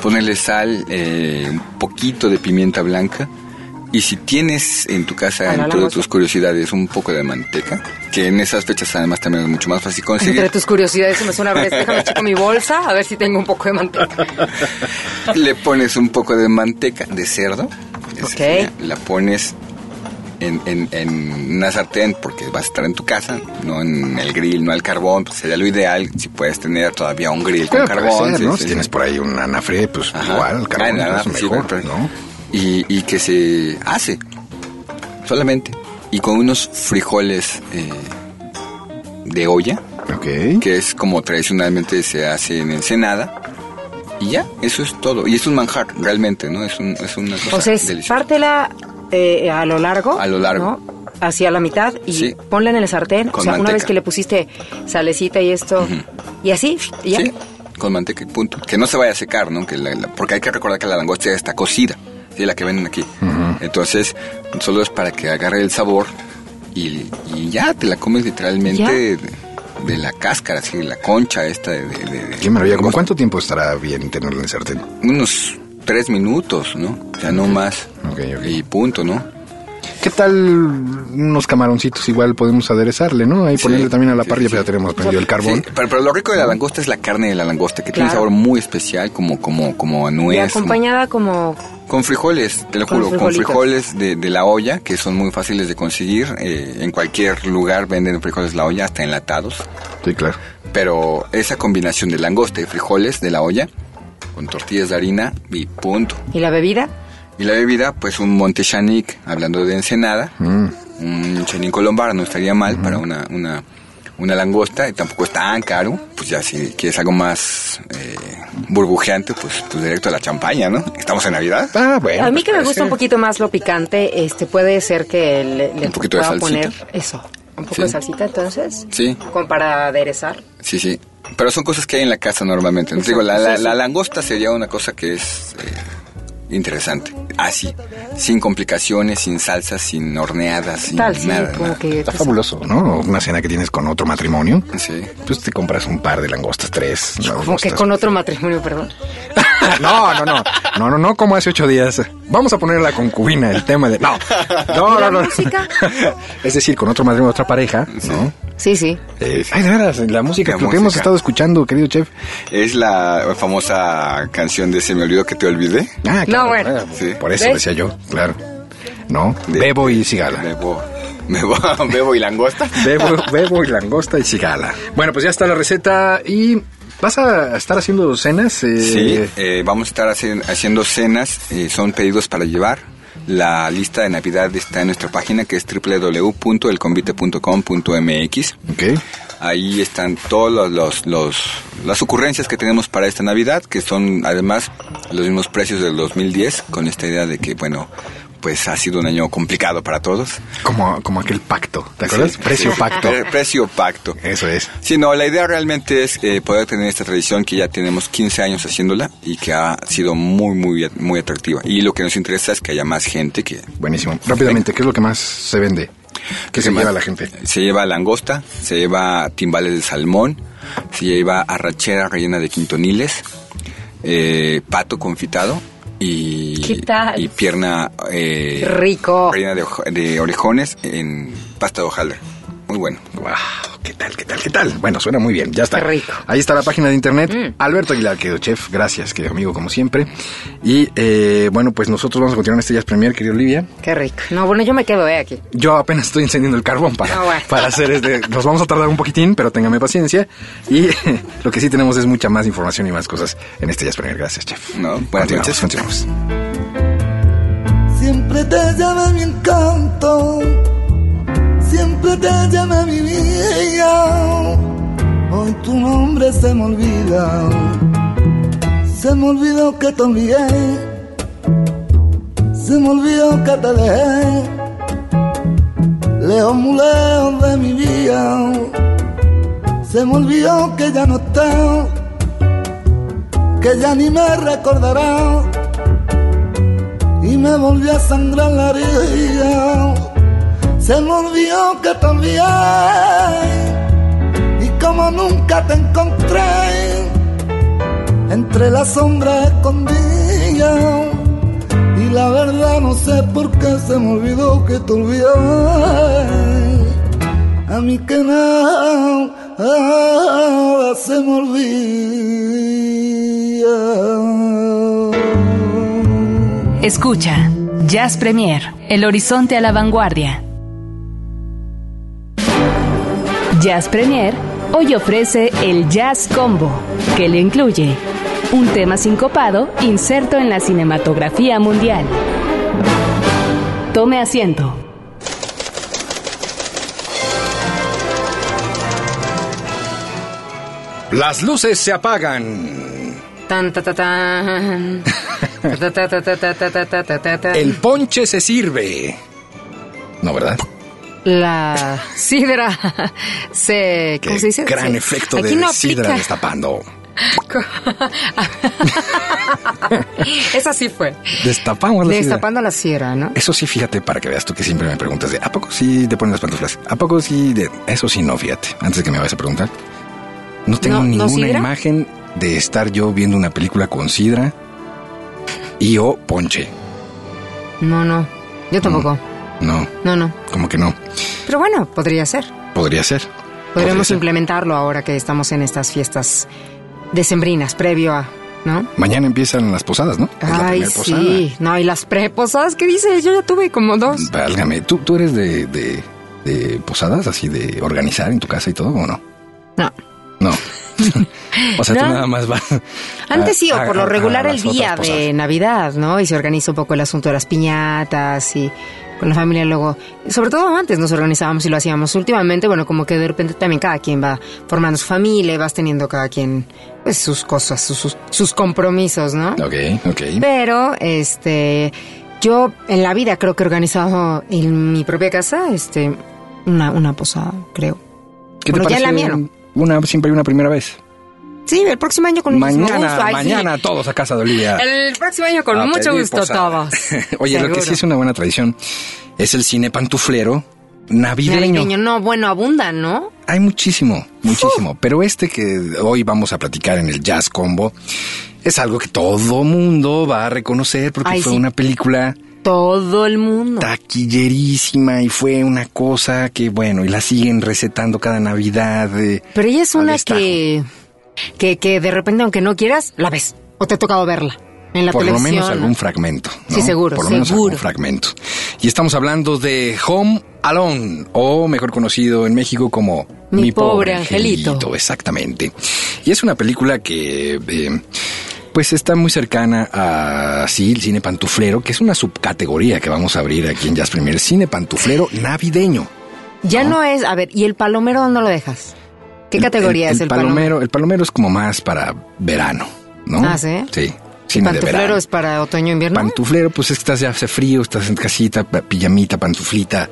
ponerle sal, eh, un poquito de pimienta blanca. Y si tienes en tu casa, A la entre tus curiosidades, un poco de manteca, que en esas fechas además también es mucho más fácil conseguir. Entre tus curiosidades, se me suena, a ver, déjame checo mi bolsa, a ver si tengo un poco de manteca. Le pones un poco de manteca de cerdo. esa Ok. sería, La pones en, en- en una sartén porque vas a estar en tu casa, no en el grill, no al carbón. Pues sería lo ideal si puedes tener todavía un grill con carbón. ser, sí, ¿no? sí, si sí. tienes por ahí un anafre, pues Ajá. igual, carbón, Ah, nada, pues sí, mejor, pero- ¿no? Y, y que se hace solamente. Y con unos frijoles eh, de olla, Ok. que es como tradicionalmente se hace en Ensenada. Y ya, eso es todo. Y es un manjar, realmente, ¿no? Es, un, es una cosa O sea, es deliciosa. pártela eh, a lo largo. A lo largo. ¿no? Hacia la mitad y Sí. ponla en el sartén. Con o sea, una manteca. vez que le pusiste salecita y esto, y así, y ya. Sí, con manteca y punto. Que no se vaya a secar, ¿no? Que la- la- porque hay que recordar que la langosta ya está cocida. Sí, la que venden aquí. Entonces, solo es para que agarre el sabor y, y ya te la comes literalmente de, de la cáscara, así, la concha esta de... de- de- de- Qué maravilla. ¿Cómo cuánto tiempo estará bien tenerlo en el sartén? Unos tres minutos, ¿no? O sea, no más. Ok, ok. Y punto, ¿no? ¿Qué tal unos camaroncitos? Igual podemos aderezarle, ¿no? Ahí Sí, ponerle también a la sí, parrilla, sí, pero ya sí. tenemos prendido el carbón. Sí, pero, pero lo rico de la langosta es la carne de la langosta, que tiene un Claro. sabor muy especial, como, como, como a Y nuez. como- acompañada como... Con frijoles, te lo Con juro, con frijolitos. frijoles de, de la olla, que son muy fáciles de conseguir. eh, en cualquier lugar venden frijoles de la olla, hasta enlatados. Sí, claro. Pero esa combinación de langosta y frijoles de la olla, con tortillas de harina y punto. ¿Y la bebida? Y la bebida, pues un Monte Chanic, hablando de Ensenada, Mm. un Chenin Colombara no estaría mal para una, una, una langosta y tampoco es tan caro. Pues ya si quieres algo más eh, burbujeante, pues, pues directo a la champaña, ¿no? Estamos en Navidad. Ah, bueno. a mí pues que me puede gusta un poquito más lo picante, este puede ser que le, le Un poquito pueda poner eso. Un poco Sí. de salsita, entonces. Sí. Como para aderezar. Sí, sí. Pero son cosas que hay en la casa normalmente. Te Exacto, digo, la, la, sí, la sí. langosta sería una cosa que es eh, interesante. Así, sin complicaciones, sin salsas, sin horneadas, sin Tal, sí, nada. como nada. que... Está pues, fabuloso, ¿no? Una cena que tienes con otro matrimonio. Sí. Pues te compras un par de langostas, tres. Como que con otro matrimonio, perdón. no, no, no. No, no, no, como hace ocho días. Vamos a poner la concubina, el tema de. No. No, ¿Y la no, no. música? Es decir, con otro matrimonio, otra pareja, ¿no? Sí, sí. Eh, ay, de veras, la música, La que hemos estado escuchando, querido chef. Es la famosa canción de Se me olvidó que te olvidé. Ah, No, bueno. claro, Sí. Por eso ¿Ves? decía yo, claro. No, De- bebo y cigala. Bebo, bebo, bebo y langosta. Bebo, bebo y langosta y cigala. Bueno, pues ya está la receta y vas a estar haciendo cenas. eh, Sí, eh, vamos a estar haci- haciendo cenas, eh, son pedidos para llevar. La lista de Navidad está en nuestra página que es www.elconvite.com.mx. Ok. Ahí están todos los, los, los- las ocurrencias que tenemos para esta Navidad, que son además los mismos precios del 2010, con esta idea de que, bueno, pues ha sido un año complicado para todos. Como, como aquel pacto, ¿te acuerdas? Sí, Precio sí. pacto. Pre- precio pacto. Eso es. Sí, no, la idea realmente es eh, poder tener esta tradición que ya tenemos 15 años haciéndola y que ha sido muy, muy, muy atractiva. Y lo que nos interesa es que haya más gente que... Buenísimo. Rápidamente, ¿qué es lo que más se vende? ¿Qué se más- lleva la gente? Se lleva langosta, se lleva timbales de salmón, se lleva arrachera rellena de quintoniles, eh, pato confitado y, ¿Qué tal? y pierna eh, rico. rellena de, de orejones en pasta de hojaldre. Muy bueno. ¡Wow! ¿Qué tal, qué tal, qué tal? Bueno, suena muy bien, ya está. Qué rico. Ahí está la página de internet. Mm. Alberto Aguilar, querido chef, gracias, querido amigo, como siempre. Y eh, bueno, pues nosotros vamos a continuar en este Jazz Premier, querido Olivia. Qué rico. No, bueno, yo me quedo eh, aquí. Yo apenas estoy encendiendo el carbón para, bueno. para hacer este. Nos vamos a tardar un poquitín, pero téngame paciencia. Y lo que sí tenemos es mucha más información y más cosas en este Jazz Premier. Gracias, chef. No, buenas Continuamos, noches. continuamos. Siempre te llama mi encanto, siempre te llama mi vida. Hoy tu nombre se me olvida, se me olvidó que te envié, se me olvidó que te dejé, lejos muy lejos de mi vida. Se me olvidó que ya no estás, que ya ni me recordarás y me volvió a sangrar la herida. Se me olvidó que te olvidé y como nunca te encontré entre las sombras escondidas y la verdad no sé por qué se me olvidó que te olvidé. A mí que nada se me olvida. Escucha Jazz Premier, El Horizonte a la Vanguardia. Jazz Premier hoy ofrece el Jazz Combo, que le incluye un tema sincopado inserto en la cinematografía mundial. Tome asiento. Las luces se apagan. Tan, ta, ta, tan. El ponche se sirve. No, ¿verdad? La sidra se... ¿Cómo Qué se dice? gran Se- efecto de no sidra destapando. Esa sí fue. Destapamos la sidra. Destapando la sierra, ¿no? Eso sí, fíjate, para que veas tú que siempre me preguntas de ¿a poco sí te ponen las pantuflas? ¿A poco sí? De... Eso sí, no, fíjate. Antes de que me vayas a preguntar. No tengo ¿No- no ninguna sidra? imagen de estar yo viendo una película con sidra y o ponche. No, no. Yo tampoco. No, No, no. como que no. Pero bueno, podría ser. Podría ser. Podríamos Podría ser. implementarlo ahora que estamos en estas fiestas decembrinas, previo a, ¿no? Mañana empiezan las posadas, ¿no? Es Ay, sí. No, y las preposadas, ¿qué dices? Yo ya tuve como dos. Válgame, ¿tú, tú eres de, de, de posadas, así de organizar en tu casa y todo, o no? No. No. o sea, tú nada más vas. Antes sí, o por a- lo a regular el día de Navidad, ¿no? Y se organiza un poco el asunto de las piñatas y con la familia luego, sobre todo antes nos organizábamos y lo hacíamos. Últimamente, bueno, como que de repente también cada quien va formando su familia, y vas teniendo cada quien pues sus cosas, sus, sus, sus compromisos, ¿no? Ok, ok. Pero, este, yo en la vida creo que he organizado en mi propia casa, este, una, una posada, creo. ¿Qué te bueno, ya en la mía no. Una, siempre hay una primera vez. Sí, el próximo año con Mañana, gusto. Ay, sí. mañana todos a casa de Olivia. El próximo año con a mucho gusto posada. todos. Oye, lo que sí es una buena tradición es el cine pantuflero navideño. Navideño, no, bueno, abundan, ¿no? Hay muchísimo, muchísimo. Pero este que hoy vamos a platicar en el Jazz Combo es algo que todo mundo va a reconocer porque Ay, fue sí. una película Todo el mundo. taquillerísima y fue una cosa que, bueno, y la siguen recetando cada Navidad. eh, Pero ella es una destajo. que, que, que de repente, aunque no quieras, la ves. O te ha tocado verla en la por lo menos algún ¿no? fragmento. ¿no? Sí, seguro, Por lo menos seguro. algún fragmento. Y estamos hablando de Home Alone, o mejor conocido en México como Mi pobre angelito. Exactamente. Y es una película que... eh, pues está muy cercana a sí, el cine pantuflero, que es una subcategoría que vamos a abrir aquí en Jazz Premier, cine pantuflero navideño. Ya no es, a ver, ¿y el palomero dónde lo dejas? ¿Qué categoría es el palomero? El palomero es como más para verano, ¿no? Ah, ¿sí? Sí, de ¿Pantuflero es para otoño invierno? Pantuflero, pues es que estás ya hace frío, estás en casita, pijamita, pantuflita,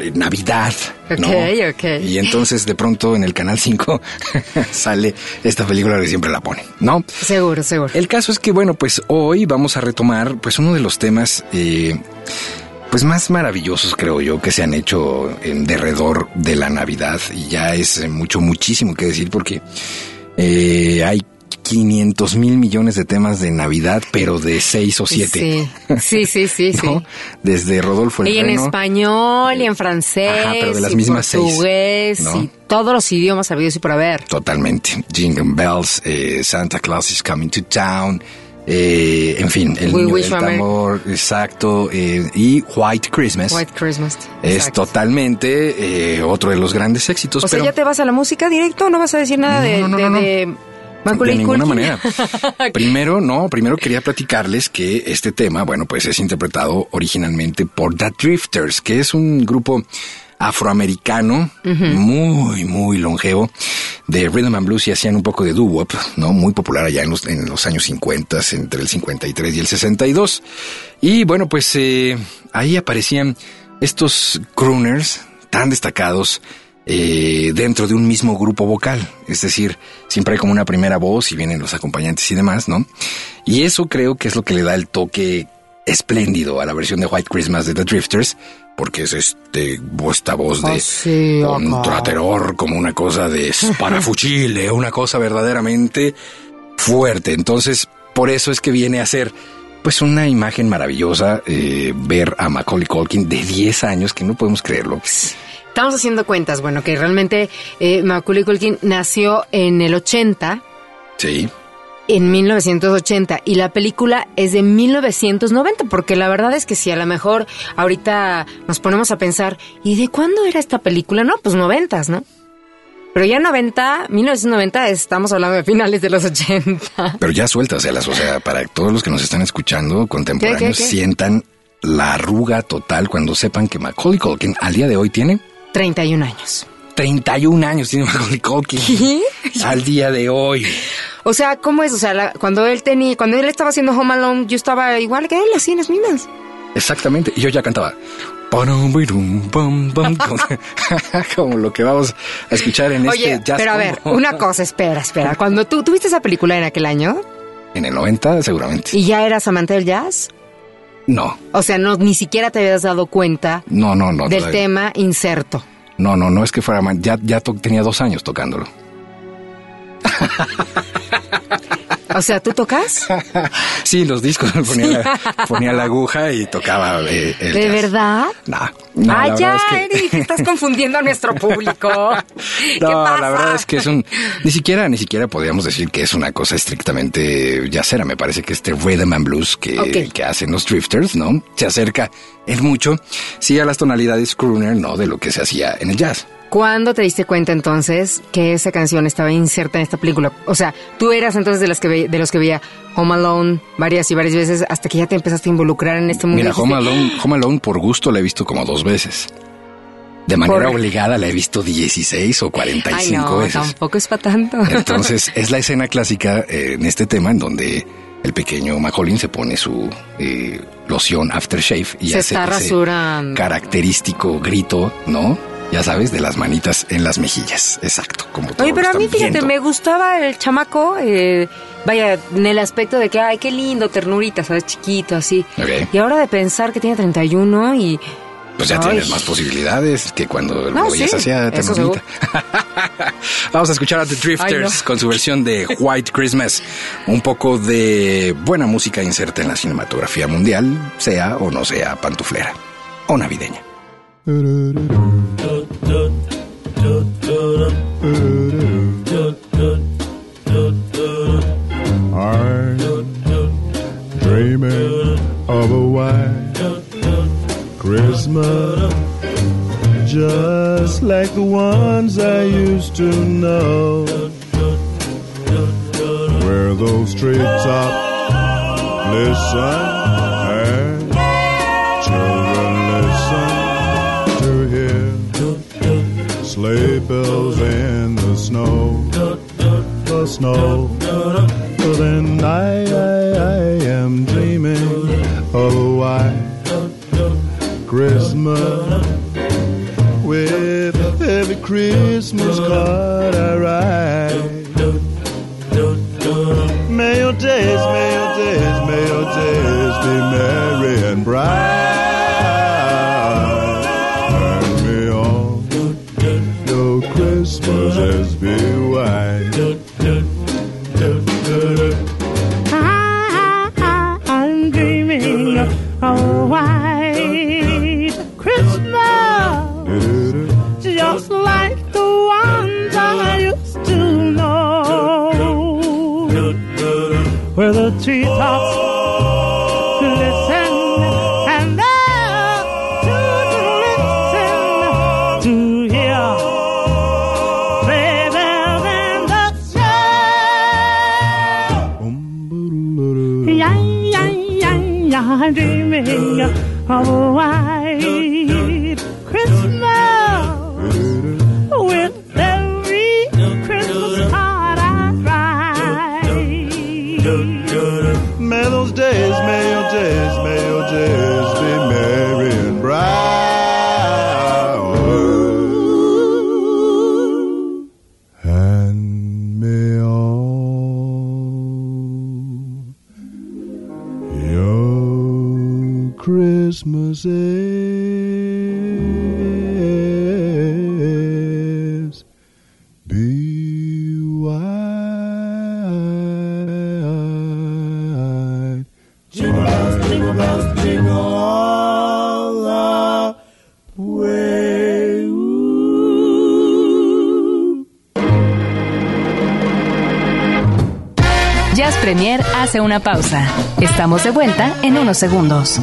eh, Navidad. ¿no? Ok, ok. Y entonces de pronto en el canal 5 sale esta película que siempre la pone, ¿no? Seguro, seguro. El caso es que, bueno, pues hoy vamos a retomar pues uno de los temas eh, pues más maravillosos, creo yo, que se han hecho en derredor de la Navidad. Y ya es eh, mucho, muchísimo que decir porque eh, hay 500 mil millones de temas de Navidad, pero de seis o siete. Sí, sí, sí, sí. ¿no? sí. Desde Rodolfo el Y en Reno. español, y en francés, Ajá, pero de las y mismas seis, portugués, ¿no? y todos los idiomas habidos y por haber. Totalmente. Jingle Bells, eh, Santa Claus is Coming to Town. Eh, en fin, el We niño Wish del tambor, exacto, eh, y White Christmas White Christmas. es Exacto. totalmente eh, otro de los grandes éxitos. O sea, pero ¿ya te vas a la música directo no vas a decir nada de, No, no, de, no, no. de ninguna manera. primero, no, primero quería platicarles que este tema, bueno, pues es interpretado originalmente por The Drifters, que es un grupo afroamericano muy, muy longevo de rhythm and blues y hacían un poco de doo-wop, ¿no? Muy popular allá en los, en los años 50, entre el 53 y el 62. Y bueno, pues eh, ahí aparecían estos crooners tan destacados eh, dentro de un mismo grupo vocal. Es decir, siempre hay como una primera voz y vienen los acompañantes y demás, ¿no? Y eso creo que es lo que le da el toque espléndido a la versión de White Christmas de The Drifters, porque es este, esta voz de Ah, sí, contraterror, como una cosa de parafuchile, una cosa verdaderamente fuerte. Entonces, por eso es que viene a ser pues una imagen maravillosa eh, ver a Macaulay Culkin de 10 años, que no podemos creerlo. Estamos haciendo cuentas, bueno, que realmente eh, Macaulay Culkin nació en el 80, Sí. En 1980, y la película es de 1990, porque la verdad es que si a lo mejor ahorita nos ponemos a pensar, ¿y de cuándo era esta película? No, pues noventas, ¿no? Pero ya 90, 1990, estamos hablando de finales de los 80. Pero ya suéltaselas, o sea, para todos los que nos están escuchando, contemporáneos, ¿Qué, qué, qué? sientan la arruga total cuando sepan que Macaulay Culkin al día de hoy tiene 31 años. 31 años, tiene Macaulay Culkin. ¿Qué? Al día de hoy. O sea, ¿cómo es? O sea, la- cuando él tenía, cuando él estaba haciendo Home Alone, yo estaba igual que él, así en las mismas. Exactamente. Y yo ya cantaba. Como, lo que vamos a escuchar en Oye, este jazz pero a ver, una cosa, espera, espera. Cuando tú tuviste esa película en aquel año En el 90, seguramente. y ya eras amante del jazz, No, o sea, no ni siquiera te habías dado cuenta no, no, no. del todavía. tema inserto. No, no, no es que fuera mal. Ya, ya tenía dos años tocándolo. O sea, ¿tú tocas? Sí, los discos ponía la, ponía la aguja y tocaba eh, el ¿De jazz. verdad? No, no, la ya, es que- Eric, estás confundiendo a nuestro público. ¿Qué No, pasa? la verdad es que es un ni siquiera ni siquiera podríamos decir que es una cosa estrictamente jazzera. Me parece que este rhythm and blues que, que hacen los drifters, ¿no? Se acerca en mucho sí a las tonalidades crooner, no de lo que se hacía en el jazz. ¿Cuándo te diste cuenta entonces que esa canción estaba inserta en esta película? O sea, tú eras entonces de las que ve- de los que veía Home Alone varias y varias veces hasta que ya te empezaste a involucrar en este mundo. Mira, Home Alone, Home Alone por gusto la he visto como dos veces. De manera Por- obligada la he visto 16 o Ay, 45 no, veces. tampoco es para tanto. Entonces, es la escena clásica eh, en este tema en donde el pequeño Macaulay se pone su eh, loción aftershave y Se hace está ese característico grito, ¿no? Ya sabes, de las manitas en las mejillas. Exacto, como todo Oye, pero a mí, fíjate, viendo. me gustaba el chamaco, eh, vaya, en el aspecto de que, ay, qué lindo, ternurita, ¿sabes? Chiquito, así. Y ahora de pensar que tiene 31 y... Pues ya Ay. tienes más posibilidades que cuando No, lo veías sí, hacia ternurita. Vamos a escuchar a The Drifters Ay, no. con su versión de White Christmas. Un poco de buena música inserta en la cinematografía mundial, sea o no sea pantuflera o navideña. I'm dreaming of a white Christmas, just like the ones I used to know, where those listen sleigh bells in the snow, the snow. But then I, I, I am dreaming oh, of a white Christmas with every Christmas card I write. May your days, may your days, may your days be merry and bright. Dreaming Estamos de vuelta en unos segundos.